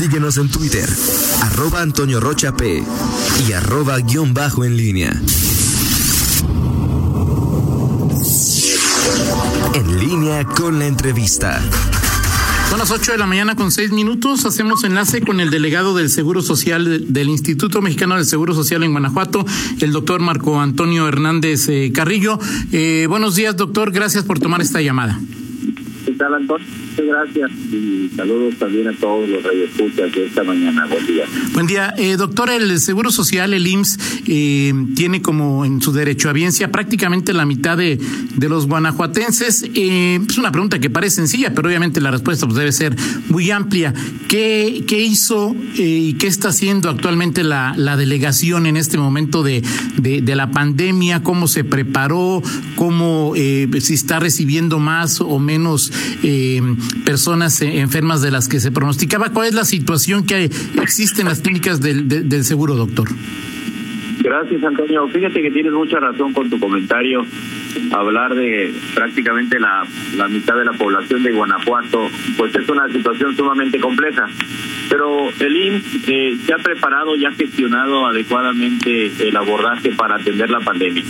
Síguenos en Twitter, arroba Antonio Rocha P y arroba guion bajo en línea. En línea con la entrevista. Son las 8 de la mañana con 6 minutos. Hacemos enlace con el delegado del Seguro Social del Instituto Mexicano del Seguro Social en Guanajuato, el doctor Marco Antonio Hernández eh, Carrillo. Eh, buenos días, doctor. Gracias por tomar esta llamada. ¿Qué tal, Antonio? Gracias y saludos también a todos los radioescuchas de esta mañana. Buen día. Buen día. Eh, doctor, el Seguro Social, el IMSS, eh, tiene como en su derecho a biencia prácticamente la mitad de, de los guanajuatenses. Eh, es una pregunta que parece sencilla, pero obviamente la respuesta pues, debe ser muy amplia. ¿Qué, qué hizo eh, y qué está haciendo actualmente la, la delegación en este momento de, de, de la pandemia? ¿Cómo se preparó? ¿Cómo eh, si está recibiendo más o menos eh, personas eh, enfermas de las que se pronosticaba. ¿Cuál es la situación que existe en las clínicas del, del seguro, doctor? Gracias, Antonio. Fíjate que tienes mucha razón con tu comentario. Hablar de prácticamente la, la mitad de la población de Guanajuato, pues es una situación sumamente compleja. Pero el IMSS eh, se ha preparado y ha gestionado adecuadamente el abordaje para atender la pandemia.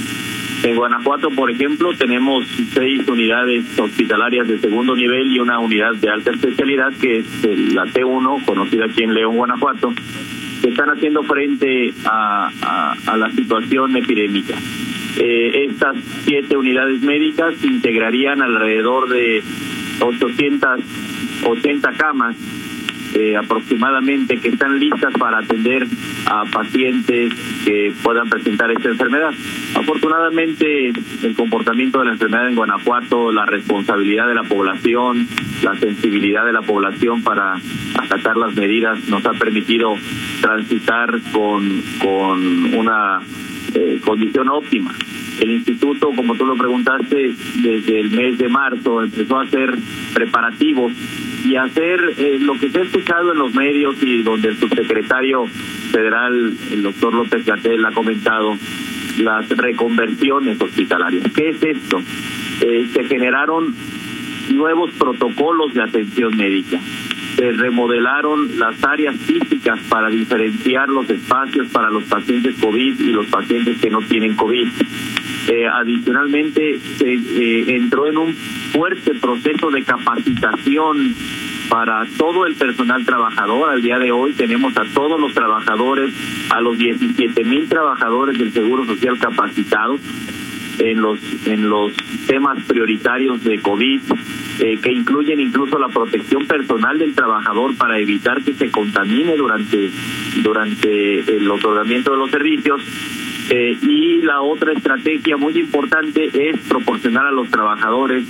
En Guanajuato, por ejemplo, tenemos seis unidades hospitalarias de segundo nivel y una unidad de alta especialidad, que es la T1, conocida aquí en León, Guanajuato, que están haciendo frente a, a, la situación epidémica. Eh, estas siete unidades médicas integrarían alrededor de 880 camas eh, aproximadamente que están listas para atender a pacientes que puedan presentar esta enfermedad. Afortunadamente, el comportamiento de la enfermedad en Guanajuato, la responsabilidad de la población, la sensibilidad de la población para acatar las medidas nos ha permitido transitar con, con una eh, condición óptima. El instituto, como tú lo preguntaste, desde el mes de marzo empezó a hacer preparativos y hacer eh, lo que se ha escuchado en los medios y donde el subsecretario federal, el doctor López Gatel, ha comentado, las reconversiones hospitalarias. ¿Qué es esto? Eh, se generaron nuevos protocolos de atención médica. Se remodelaron las áreas físicas para diferenciar los espacios para los pacientes COVID y los pacientes que no tienen COVID. Eh, adicionalmente, se eh, entró en un fuerte proceso de capacitación para todo el personal trabajador. Al día de hoy tenemos a todos los trabajadores, a los 17 mil trabajadores del Seguro Social capacitados en los en los temas prioritarios de COVID eh, que incluyen incluso la protección personal del trabajador para evitar que se contamine durante durante el otorgamiento de los servicios eh, y la otra estrategia muy importante es proporcionar a los trabajadores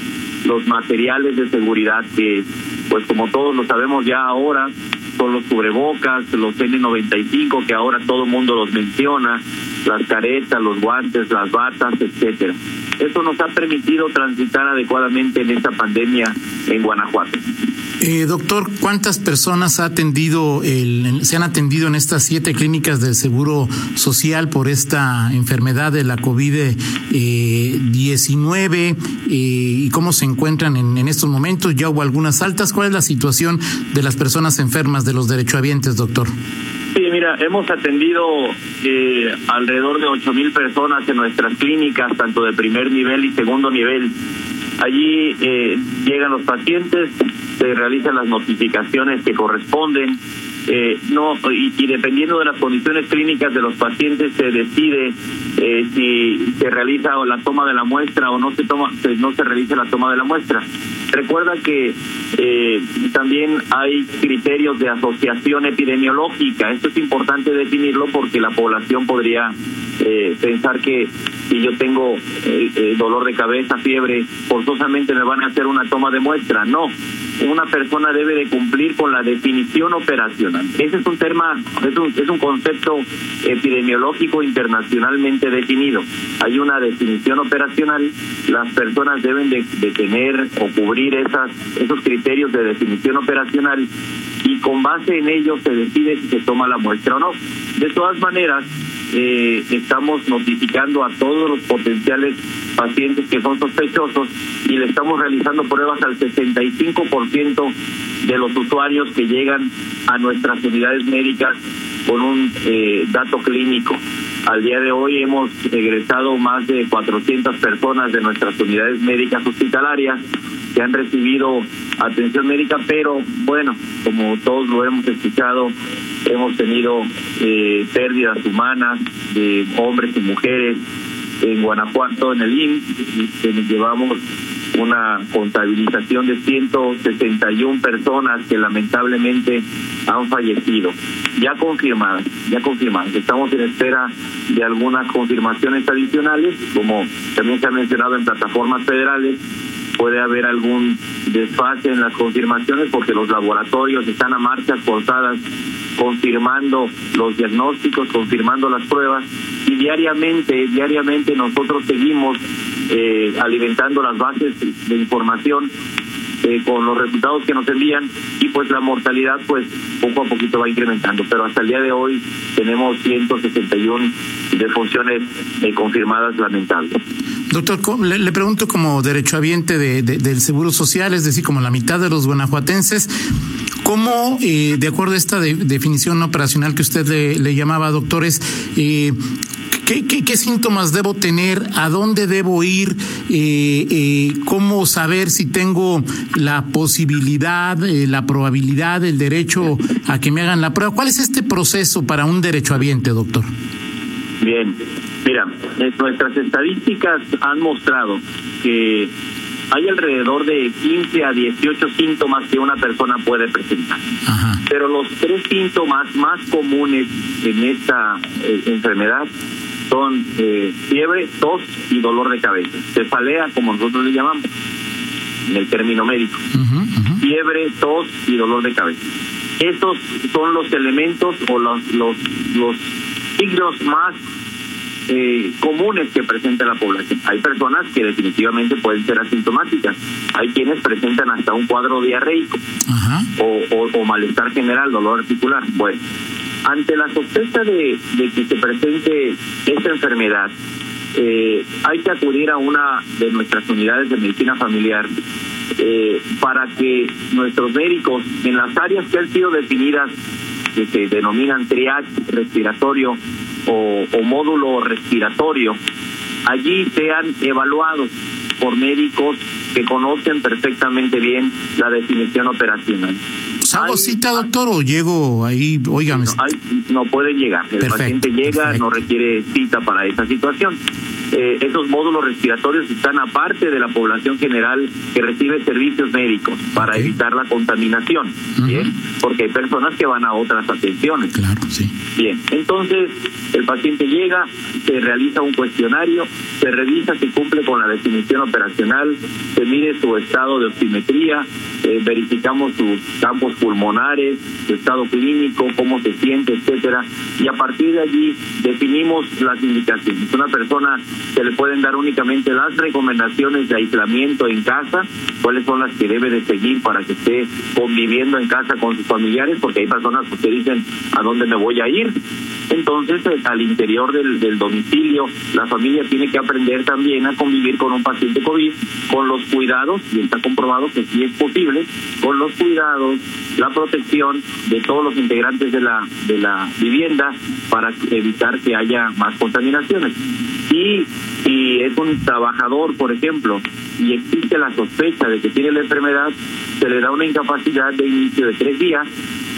los materiales de seguridad que, pues como todos lo sabemos ya ahora, son los cubrebocas, los N95 que ahora todo el mundo los menciona, las caretas, los guantes, las batas, etcétera. Eso nos ha permitido transitar adecuadamente en esta pandemia en Guanajuato. Eh, doctor, ¿cuántas personas ha atendido el, se han atendido en estas siete clínicas del Seguro Social por esta enfermedad de la COVID-19 eh, y cómo se encuentran en, estos momentos? ¿Ya hubo algunas altas? ¿Cuál es la situación de las personas enfermas de los derechohabientes, doctor? Sí, mira, hemos atendido eh, alrededor de ocho mil personas en nuestras clínicas, tanto de primer nivel y segundo nivel. Allí eh, llegan los pacientes, se realizan las notificaciones que corresponden, eh, no y, y, dependiendo de las condiciones clínicas de los pacientes se decide eh, si se realiza la toma de la muestra o no se toma no se realiza la toma de la muestra. Recuerda que eh, también hay criterios de asociación epidemiológica. Esto es importante definirlo porque la población podría eh, pensar que si yo tengo eh, eh, dolor de cabeza, fiebre, forzosamente me van a hacer una toma de muestra. No, una persona debe de cumplir con la definición operacional. Ese es un tema, es un, es un concepto epidemiológico internacionalmente definido. Hay una definición operacional, las personas deben de, tener o cubrir esas, esos criterios de definición operacional y con base en ellos se decide si se toma la muestra o no. De todas maneras, eh, estamos notificando a todos los potenciales pacientes que son sospechosos y le estamos realizando pruebas al 65% de los usuarios que llegan a nuestras unidades médicas con un eh, dato clínico. Al día de hoy hemos egresado más de 400 personas de nuestras unidades médicas hospitalarias que han recibido atención médica, pero bueno, como todos lo hemos escuchado, hemos tenido eh, pérdidas humanas de hombres y mujeres en Guanajuato, en el IMSS, que nos llevamos una contabilización de 161 personas que lamentablemente han fallecido, ya confirmadas, ya confirmadas. Estamos en espera de algunas confirmaciones adicionales, como también se ha mencionado en plataformas federales, puede haber algún desfase en las confirmaciones porque los laboratorios están a marchas forzadas confirmando los diagnósticos, confirmando las pruebas y diariamente, diariamente nosotros seguimos eh, alimentando las bases de información eh, con los resultados que nos envían y pues la mortalidad pues poco a poquito va incrementando, pero hasta el día de hoy tenemos 161 defunciones eh, confirmadas lamentables. Doctor, le, pregunto como derechohabiente de, del Seguro Social, es decir, como la mitad de los guanajuatenses, ¿cómo, eh, de acuerdo a esta definición operacional que usted le, llamaba, doctores, eh, ¿Qué, síntomas debo tener? ¿A dónde debo ir? Eh, eh, ¿Cómo saber si tengo la posibilidad, la probabilidad, el derecho a que me hagan la prueba? ¿Cuál es este proceso para un derechohabiente, doctor? Bien, mira, nuestras estadísticas han mostrado que hay alrededor de 15 a 18 síntomas que una persona puede presentar. Pero los tres síntomas más comunes en esta enfermedad son eh, fiebre, tos y dolor de cabeza. Cefalea, como nosotros le llamamos en el término médico. Fiebre, tos y dolor de cabeza. Esos son los elementos o los, los, los signos más eh, comunes que presenta la población. Hay personas que definitivamente pueden ser asintomáticas. Hay quienes presentan hasta un cuadro diarreico o, o, o malestar general, dolor articular. Bueno, ante la sospecha de, que se presente esta enfermedad, eh, hay que acudir a una de nuestras unidades de medicina familiar eh, para que nuestros médicos en las áreas que han sido definidas que se denominan triage respiratorio o, o módulo respiratorio, allí sean evaluados por médicos que conocen perfectamente bien la definición operacional. ¿Hago cita, doctor, o llego ahí? Óigame. No, no puede llegar. El paciente llega, no requiere cita para esa situación. Eh, esos módulos respiratorios están aparte de la población general que recibe servicios médicos para evitar la contaminación, ¿bien? Porque hay personas que van a otras atenciones. Claro, sí. Bien, entonces el paciente llega, se realiza un cuestionario, se revisa si cumple con la definición operacional, se mide su estado de oximetría, eh, verificamos sus campos pulmonares, su estado clínico, cómo se siente, etcétera, y a partir de allí definimos las indicaciones. Una persona se le pueden dar únicamente las recomendaciones de aislamiento en casa, cuáles son las que debe de seguir para que esté conviviendo en casa con sus familiares, porque hay personas que dicen a dónde me voy a ir. Entonces, eh, al interior del, domicilio, la familia tiene que aprender también a convivir con un paciente COVID, con los cuidados, y está comprobado que sí es posible, con los cuidados, la protección de todos los integrantes de la, de la vivienda para evitar que haya más contaminaciones. Y si es un trabajador, por ejemplo, y existe la sospecha de que tiene la enfermedad, se le da una incapacidad de inicio de tres días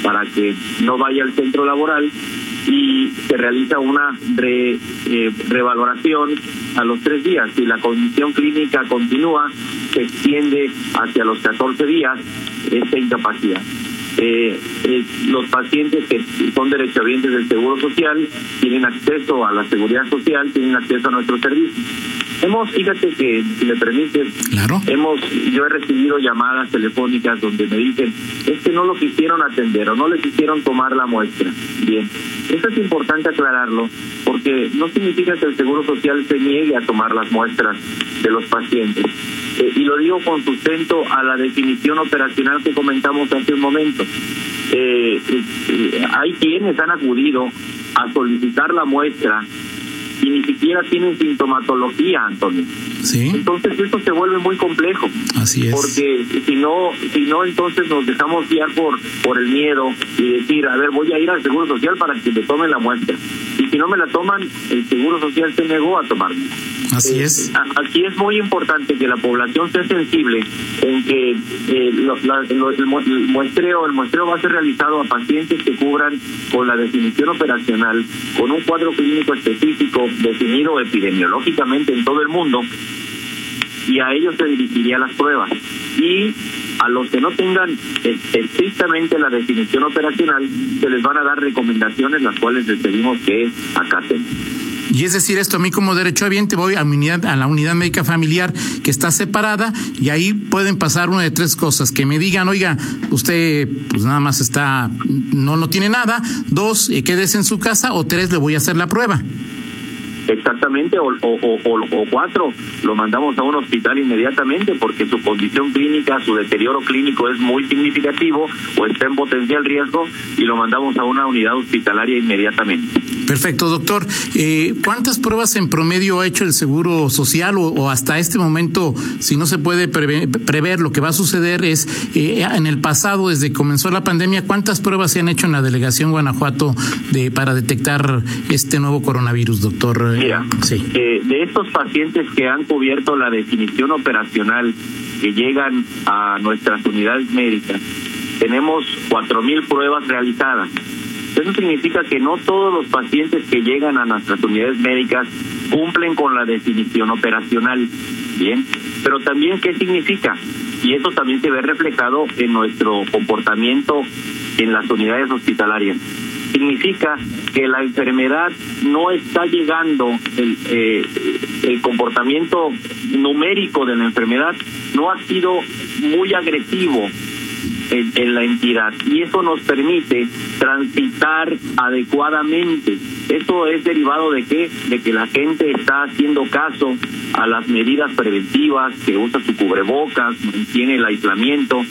para que no vaya al centro laboral y se realiza una re, eh, revaloración a los tres días. Si la condición clínica continúa, se extiende hacia los 14 días esta incapacidad. Eh, eh, los pacientes que son derechohabientes del Seguro Social tienen acceso a la seguridad social, tienen acceso a nuestros servicios. Hemos, fíjate que, si me permite, claro. hemos, yo he recibido llamadas telefónicas donde me dicen, es que no lo quisieron atender o no le quisieron tomar la muestra. Bien, esto es importante aclararlo porque no significa que el Seguro Social se niegue a tomar las muestras de los pacientes. Eh, y lo digo con sustento a la definición operacional que comentamos hace un momento. Eh, eh, hay quienes han acudido a solicitar la muestra y ni siquiera tienen sintomatología, Antonio. Sí. Entonces esto se vuelve muy complejo. Así es. Porque si no, si no entonces nos dejamos guiar por por el miedo y decir, a ver, voy a ir al Seguro Social para que me tomen la muestra. Y si no me la toman, el Seguro Social se negó a tomarla. Así es. Aquí es muy importante que la población sea sensible en que eh, el muestreo el muestreo va a ser realizado a pacientes que cubran con la definición operacional, con un cuadro clínico específico definido epidemiológicamente en todo el mundo y a ellos se dirigiría las pruebas. Y a los que no tengan estrictamente la definición operacional, se les van a dar recomendaciones las cuales les pedimos que acaten. Y es decir, esto a mí como derecho derechohabiente voy a, mi unidad, a la unidad médica familiar que está separada y ahí pueden pasar una de tres cosas. Que me digan, oiga, usted pues nada más está, no, no tiene nada. Dos, eh, quédese en su casa. O tres, le voy a hacer la prueba. Exactamente, o, cuatro, lo mandamos a un hospital inmediatamente porque su condición clínica, su deterioro clínico es muy significativo o está en potencial riesgo y lo mandamos a una unidad hospitalaria inmediatamente. Perfecto, doctor. Eh, ¿Cuántas pruebas en promedio ha hecho el Seguro Social o, hasta este momento, si no se puede prever, lo que va a suceder es, eh, en el pasado, desde que comenzó la pandemia, ¿cuántas pruebas se han hecho en la delegación Guanajuato de, para detectar este nuevo coronavirus, doctor? Mira, eh, de estos pacientes que han cubierto la definición operacional que llegan a nuestras unidades médicas, tenemos cuatro mil pruebas realizadas. Eso significa que no todos los pacientes que llegan a nuestras unidades médicas cumplen con la definición operacional. Bien, pero también, ¿qué significa? Y eso también se ve reflejado en nuestro comportamiento en las unidades hospitalarias significa que la enfermedad no está llegando, el, eh, el comportamiento numérico de la enfermedad no ha sido muy agresivo en, la entidad y eso nos permite transitar adecuadamente. Eso es derivado de qué? De que la gente está haciendo caso a las medidas preventivas, que usa su cubrebocas, mantiene el aislamiento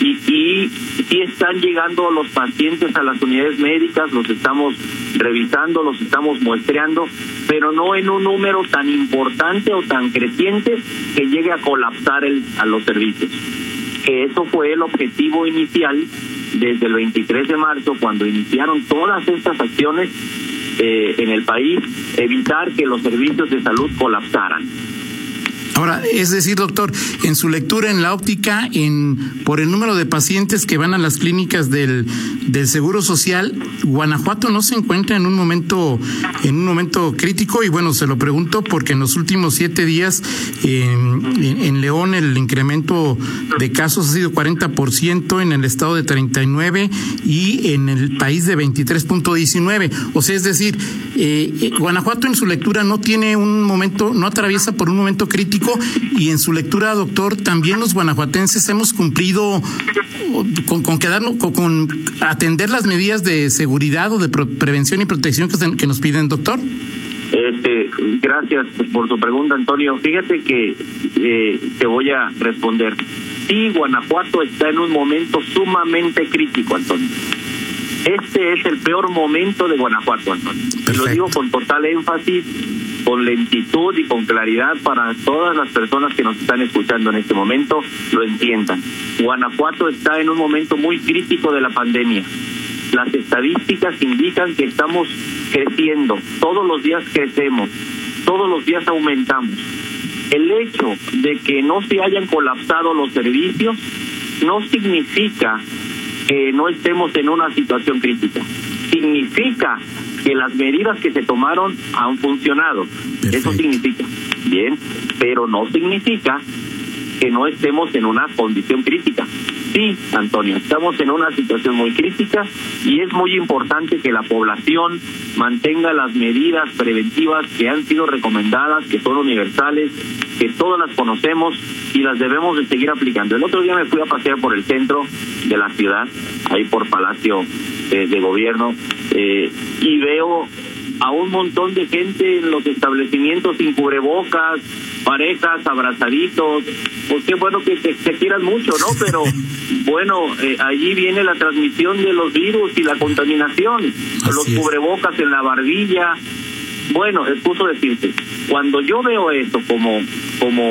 y, y si están llegando los pacientes a las unidades médicas, los estamos revisando, los estamos muestreando, pero no en un número tan importante o tan creciente que llegue a colapsar el, a los servicios. Que eso fue el objetivo inicial desde el 23 de marzo, cuando iniciaron todas estas acciones eh, en el país, evitar que los servicios de salud colapsaran. Ahora, es decir, doctor, en su lectura en la óptica, en por el número de pacientes que van a las clínicas del, Seguro Social, Guanajuato no se encuentra en un momento en un momento crítico y bueno, se lo pregunto porque en los últimos siete días en, en León el incremento de casos ha sido 40%, en el estado de 39 y en el país de 23.19. O sea, es decir, eh, eh, Guanajuato en su lectura no tiene un momento, no atraviesa por un momento crítico y en su lectura, doctor, también los guanajuatenses hemos cumplido con, con quedarnos, con, atender las medidas de seguridad o de prevención y protección que, que nos piden, doctor. Este, gracias por su pregunta, Antonio. Fíjate que eh, te voy a responder. Sí, Guanajuato está en un momento sumamente crítico, Antonio. Este es el peor momento de Guanajuato, Antonio. Lo digo con total énfasis con lentitud y con claridad para todas las personas que nos están escuchando en este momento lo entiendan. Guanajuato está en un momento muy crítico de la pandemia. Las estadísticas indican que estamos creciendo, todos los días crecemos, todos los días aumentamos. El hecho de que no se hayan colapsado los servicios no significa que no estemos en una situación crítica. Significa que las medidas que se tomaron han funcionado. Eso significa, bien, pero no significa que no estemos en una condición crítica. Sí, Antonio, estamos en una situación muy crítica y es muy importante que la población mantenga las medidas preventivas que han sido recomendadas, que son universales, que todas las conocemos y las debemos de seguir aplicando. El otro día me fui a pasear por el centro de la ciudad, ahí por Palacio eh, de Gobierno, eh, y veo a un montón de gente en los establecimientos sin cubrebocas, parejas, abrazaditos, pues qué bueno que se, quieran mucho, ¿no? Pero bueno, eh, allí viene la transmisión de los virus y la contaminación, los cubrebocas en la barbilla. Bueno, excuso decirte, cuando yo veo esto como como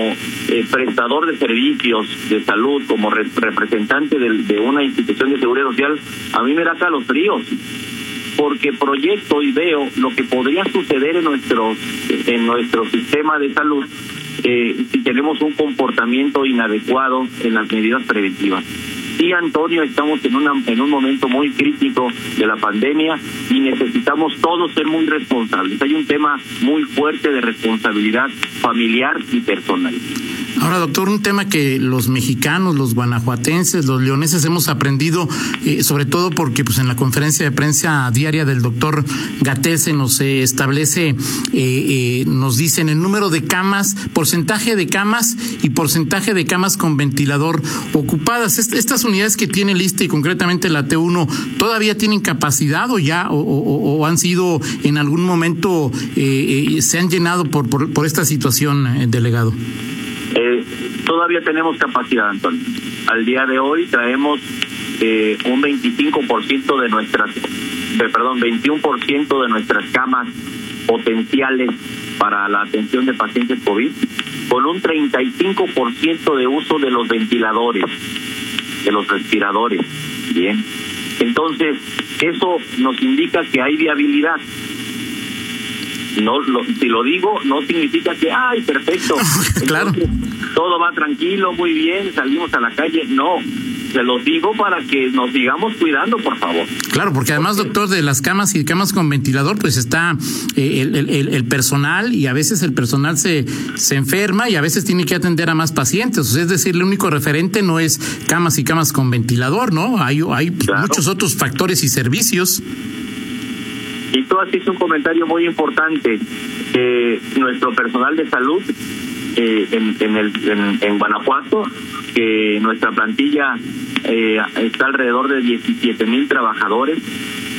eh, prestador de servicios de salud, como representante de, de, una institución de seguridad social, a mí me da los fríos porque proyecto y veo lo que podría suceder en nuestro en nuestro sistema de salud eh, si tenemos un comportamiento inadecuado en las medidas preventivas. Sí, Antonio, estamos en, una, en un momento muy crítico de la pandemia y necesitamos todos ser muy responsables. Hay un tema muy fuerte de responsabilidad familiar y personal. Ahora, doctor, un tema que los mexicanos, los guanajuatenses, los leoneses hemos aprendido, eh, sobre todo porque pues en la conferencia de prensa diaria del doctor Gatel se nos establece, eh, eh, nos dicen el número de camas, porcentaje de camas y porcentaje de camas con ventilador ocupadas. estas unidades que tiene lista y concretamente la T1, ¿todavía tienen capacidad o ya, o, han sido en algún momento, se han llenado por, por, por esta situación, delegado? Todavía tenemos capacidad, Antonio. Al día de hoy traemos eh, un 25% de nuestras, perdón, 21% de nuestras camas potenciales para la atención de pacientes COVID, con un 35% de uso de los ventiladores, de los respiradores. Bien. Entonces, eso nos indica que hay viabilidad no lo, si lo digo no significa que ay perfecto claro todo va tranquilo muy bien salimos a la calle no se los digo para que nos sigamos cuidando, por favor. Claro, porque además, doctor, de las camas y camas con ventilador, pues está eh, el, el, el, personal y a veces el personal se, se enferma y a veces tiene que atender a más pacientes. es decir, el único referente no es camas y camas con ventilador, ¿no? Hay, hay muchos otros factores y servicios. Y tú has un comentario muy importante. Eh, nuestro personal de salud eh, en, en, el, en, Guanajuato, que nuestra plantilla eh, está alrededor de 17 mil trabajadores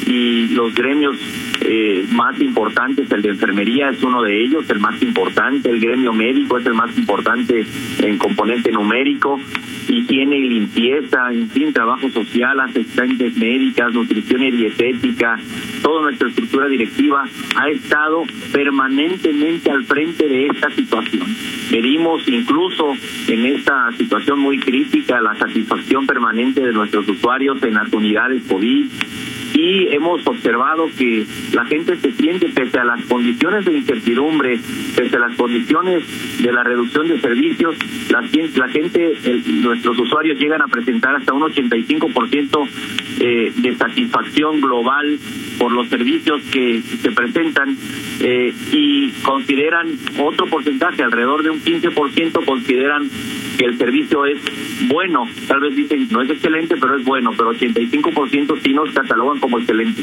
y los gremios eh, más importantes, el de enfermería es uno de ellos, el más importante, el gremio médico es el más importante en componente numérico, higiene y limpieza, en fin, trabajo social, asistentes médicas, nutrición y dietética, toda nuestra estructura directiva ha estado permanentemente al frente de esta situación. Pedimos incluso en esta situación muy crítica la satisfacción permanente de nuestros usuarios en las unidades COVID, y hemos observado que la gente se siente, pese a las condiciones de incertidumbre, pese a las condiciones de la reducción de servicios, la, gente, nuestros usuarios llegan a presentar hasta un 85% eh, de satisfacción global por los servicios que se presentan eh, y consideran otro porcentaje, alrededor de un 15%, consideran que el servicio es bueno. Tal vez dicen, no es excelente, pero es bueno, pero 85% sí nos catalogan como excelente.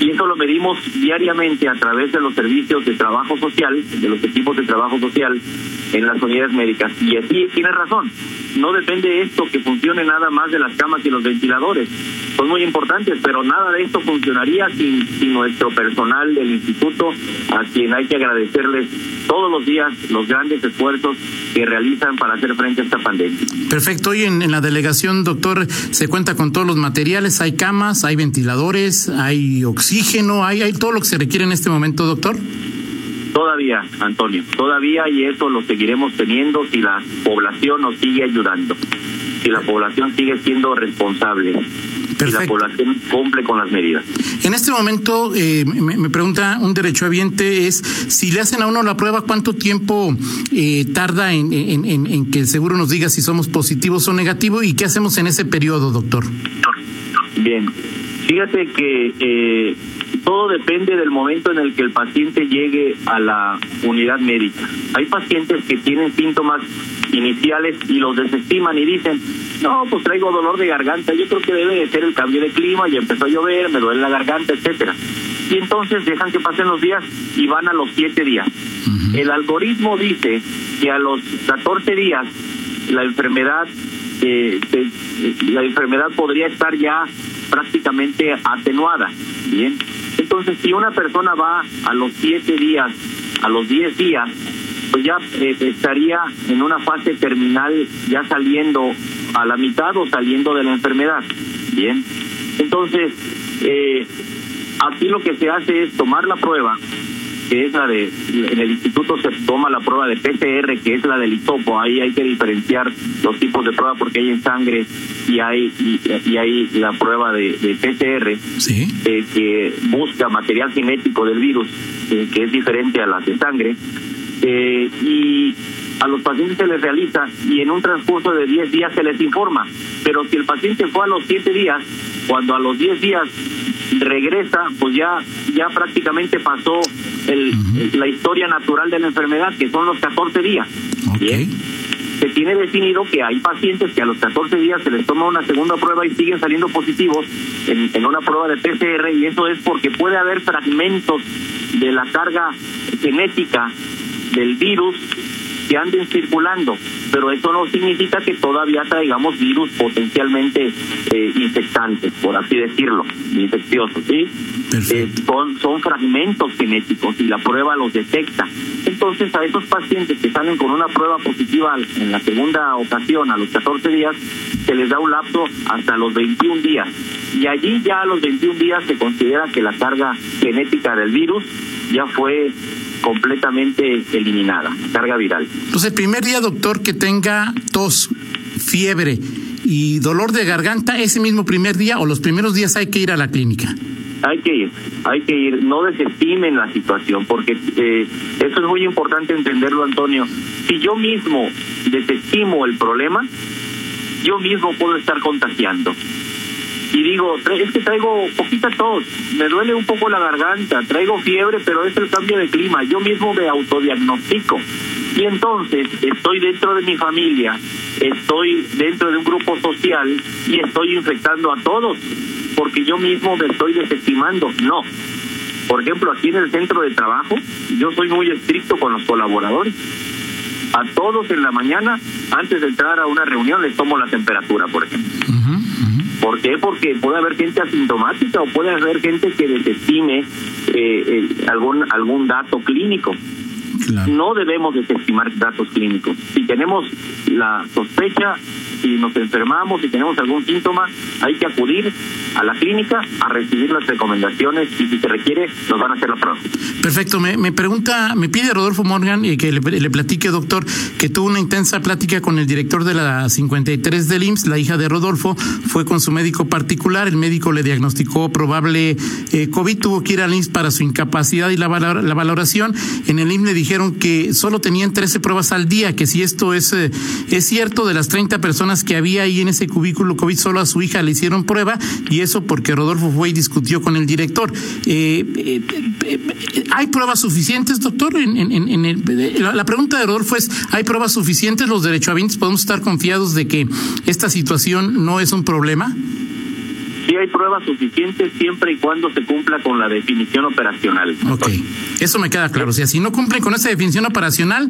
Y eso lo medimos diariamente a través de los servicios de trabajo social, de los equipos de trabajo social en las unidades médicas. Y así tiene razón. No depende esto que funcione nada más de las camas y los ventiladores. Son muy importantes, pero nada de esto funcionaría sin, sin nuestro personal del instituto, a quien hay que agradecerles todos los días los grandes esfuerzos que realizan para hacer frente a esta pandemia. Perfecto. Hoy en, la delegación, doctor, se cuenta con todos los materiales. Hay camas, hay ventiladores, hay oxígeno, hay, hay todo lo que se requiere en este momento, doctor. Todavía, Antonio, todavía y eso lo seguiremos teniendo si la población nos sigue ayudando, si la población sigue siendo responsable y la población cumple con las medidas. En este momento, eh, me, pregunta un derechohabiente, es si le hacen a uno la prueba, ¿cuánto tiempo eh, tarda en, en, que el seguro nos diga si somos positivos o negativos y qué hacemos en ese periodo, doctor? Bien, fíjate que eh, todo depende del momento en el que el paciente llegue a la unidad médica. Hay pacientes que tienen síntomas iniciales y los desestiman y dicen, no, pues traigo dolor de garganta, yo creo que debe de ser el cambio de clima, y empezó a llover, me duele la garganta, etcétera. Y entonces dejan que pasen los días y van a los siete días. El algoritmo dice que a los 14 días la enfermedad eh, la enfermedad podría estar ya prácticamente atenuada. Bien, entonces si una persona va a los siete días, a los diez días, pues ya eh, estaría en una fase terminal, ya saliendo a la mitad o saliendo de la enfermedad. Bien, entonces, eh, aquí lo que se hace es tomar la prueba, que es la de, en el instituto se toma la prueba de PCR, que es la del hisopo, ahí hay que diferenciar los tipos de prueba porque hay en sangre y hay y, hay la prueba de, PCR, ¿Sí? eh, que busca material genético del virus, eh, que es diferente a la de sangre, eh, y a los pacientes se les realiza y en un transcurso de 10 días se les informa, pero si el paciente fue a los 7 días, cuando a los 10 días regresa, pues ya ya prácticamente pasó el, la historia natural de la enfermedad, que son los 14 días. Ok. Se tiene definido que hay pacientes que a los 14 días se les toma una segunda prueba y siguen saliendo positivos en, en una prueba de PCR y eso es porque puede haber fragmentos de la carga genética del virus que anden circulando, pero eso no significa que todavía traigamos virus potencialmente eh, infectantes, por así decirlo, infecciosos, ¿sí? Eh, son, son fragmentos genéticos y la prueba los detecta. Entonces, a esos pacientes que salen con una prueba positiva en la segunda ocasión, a los 14 días, se les da un lapso hasta los 21 días. Y allí ya a los 21 días se considera que la carga genética del virus ya fue completamente eliminada, carga viral. Entonces, el primer día, doctor, que tenga tos, fiebre y dolor de garganta, ese mismo primer día o los primeros días hay que ir a la clínica. Hay que ir, hay que ir, no desestimen la situación, porque eh, eso es muy importante entenderlo, Antonio. Si yo mismo desestimo el problema, yo mismo puedo estar contagiando y digo, es que traigo poquita tos, me duele un poco la garganta, traigo fiebre, pero es el cambio de clima, yo mismo me autodiagnostico. Y entonces estoy dentro de mi familia, estoy dentro de un grupo social y estoy infectando a todos, porque yo mismo me estoy desestimando. No. Por ejemplo, aquí en el centro de trabajo, yo soy muy estricto con los colaboradores. A todos en la mañana, antes de entrar a una reunión, les tomo la temperatura, por ejemplo. ¿Por qué? Porque puede haber gente asintomática o puede haber gente que desestime eh, algún algún dato clínico. No debemos desestimar datos clínicos. Si tenemos la sospecha si nos enfermamos, y tenemos algún síntoma, hay que acudir a la clínica a recibir las recomendaciones y si se requiere nos van a hacer la prueba. Perfecto, me, me pregunta, me pide Rodolfo Morgan y que le, platique, doctor, que tuvo una intensa plática con el director de la 53 del IMSS, la hija de Rodolfo, fue con su médico particular, el médico le diagnosticó probable eh, COVID, tuvo que ir al IMSS para su incapacidad y la, la valoración, en el IMSS le dijeron que solo tenían 13 pruebas al día, que si esto es, eh, es cierto, de las 30 personas que había ahí en ese cubículo COVID, solo a su hija le hicieron prueba y eso porque Rodolfo fue y discutió con el director. Eh, eh, eh, ¿Hay pruebas suficientes, doctor? En, en, el, la pregunta de Rodolfo es, ¿hay pruebas suficientes? ¿Los derechohabientes podemos estar confiados de que esta situación no es un problema? Sí hay pruebas suficientes siempre y cuando se cumpla con la definición operacional. Ok, eso me queda claro. O sea, si no cumplen con esa definición operacional,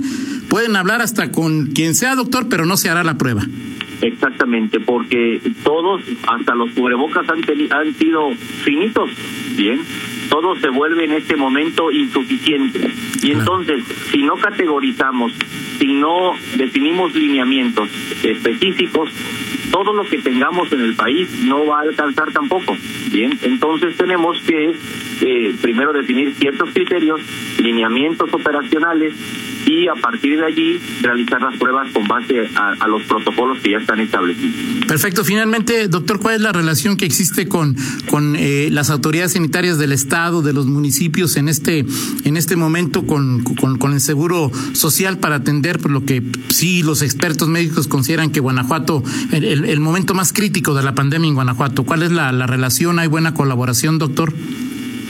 pueden hablar hasta con quien sea doctor, pero no se hará la prueba. Exactamente, porque todos, hasta los cubrebocas han, han sido finitos, bien, todo se vuelve en este momento insuficiente. Y entonces, si no categorizamos, si no definimos lineamientos específicos, todo lo que tengamos en el país no va a alcanzar tampoco. Bien, entonces tenemos que eh, primero definir ciertos criterios, lineamientos operacionales y a partir de allí realizar las pruebas con base a, los protocolos que ya están establecidos. Perfecto. Finalmente, doctor, ¿cuál es la relación que existe con, con eh, las autoridades sanitarias del Estado, de los municipios en este, en este momento con, con, el seguro social para atender por lo que sí los expertos médicos consideran que Guanajuato, el, el momento más crítico de la pandemia en Guanajuato? ¿Cuál es la, la relación? ¿Hay buena colaboración, doctor?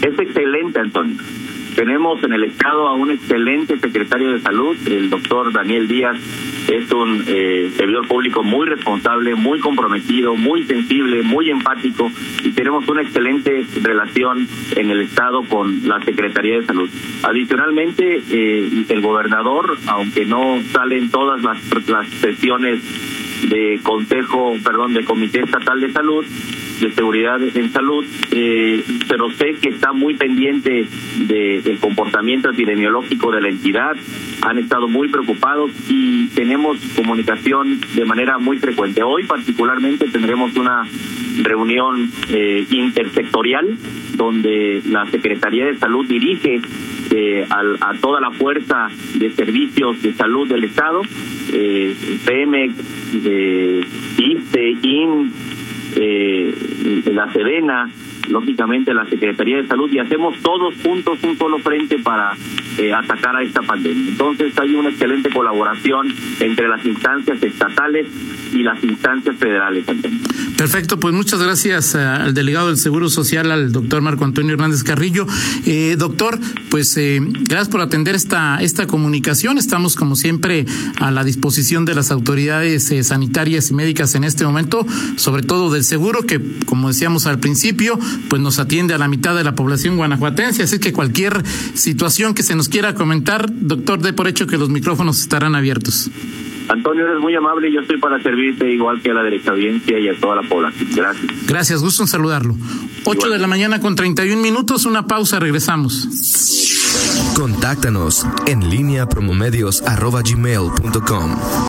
Es excelente, Antonio. Tenemos en el Estado a un excelente secretario de salud, el doctor Daniel Díaz. Es un eh, servidor público muy responsable, muy comprometido, muy sensible, muy empático y tenemos una excelente relación en el Estado con la Secretaría de Salud. Adicionalmente, eh, el gobernador, aunque no salen todas las, las sesiones de Consejo, perdón, de Comité Estatal de Salud, de Seguridad en Salud, eh, pero sé que está muy pendiente del comportamiento epidemiológico de la entidad. Han estado muy preocupados y tenemos comunicación de manera muy frecuente. Hoy particularmente tendremos una reunión eh, intersectorial donde la Secretaría de Salud dirige eh, a, toda la fuerza de servicios de salud del Estado, eh, PEMEX, eh, IN, eh, la Sedena, lógicamente la Secretaría de Salud y hacemos todos juntos un solo frente para eh, atacar a esta pandemia. Entonces hay una excelente colaboración entre las instancias estatales y las instancias federales. Perfecto, pues muchas gracias eh, al delegado del Seguro Social, al doctor Marco Antonio Hernández Carrillo. Eh, doctor, pues eh, gracias por atender esta, esta comunicación. Estamos, como siempre, a la disposición de las autoridades eh, sanitarias y médicas en este momento, sobre todo del seguro, que, como decíamos al principio, pues nos atiende a la mitad de la población guanajuatense. Así que cualquier situación que se nos quiera comentar, doctor, dé por hecho que los micrófonos estarán abiertos. Antonio, eres muy amable y yo estoy para servirte igual que a la derecha audiencia y a toda la población. Gracias. Gracias, gusto en saludarlo. 8 de la mañana con 31 minutos, una pausa, regresamos. Contáctanos en línea promomedios arroba gmail.com.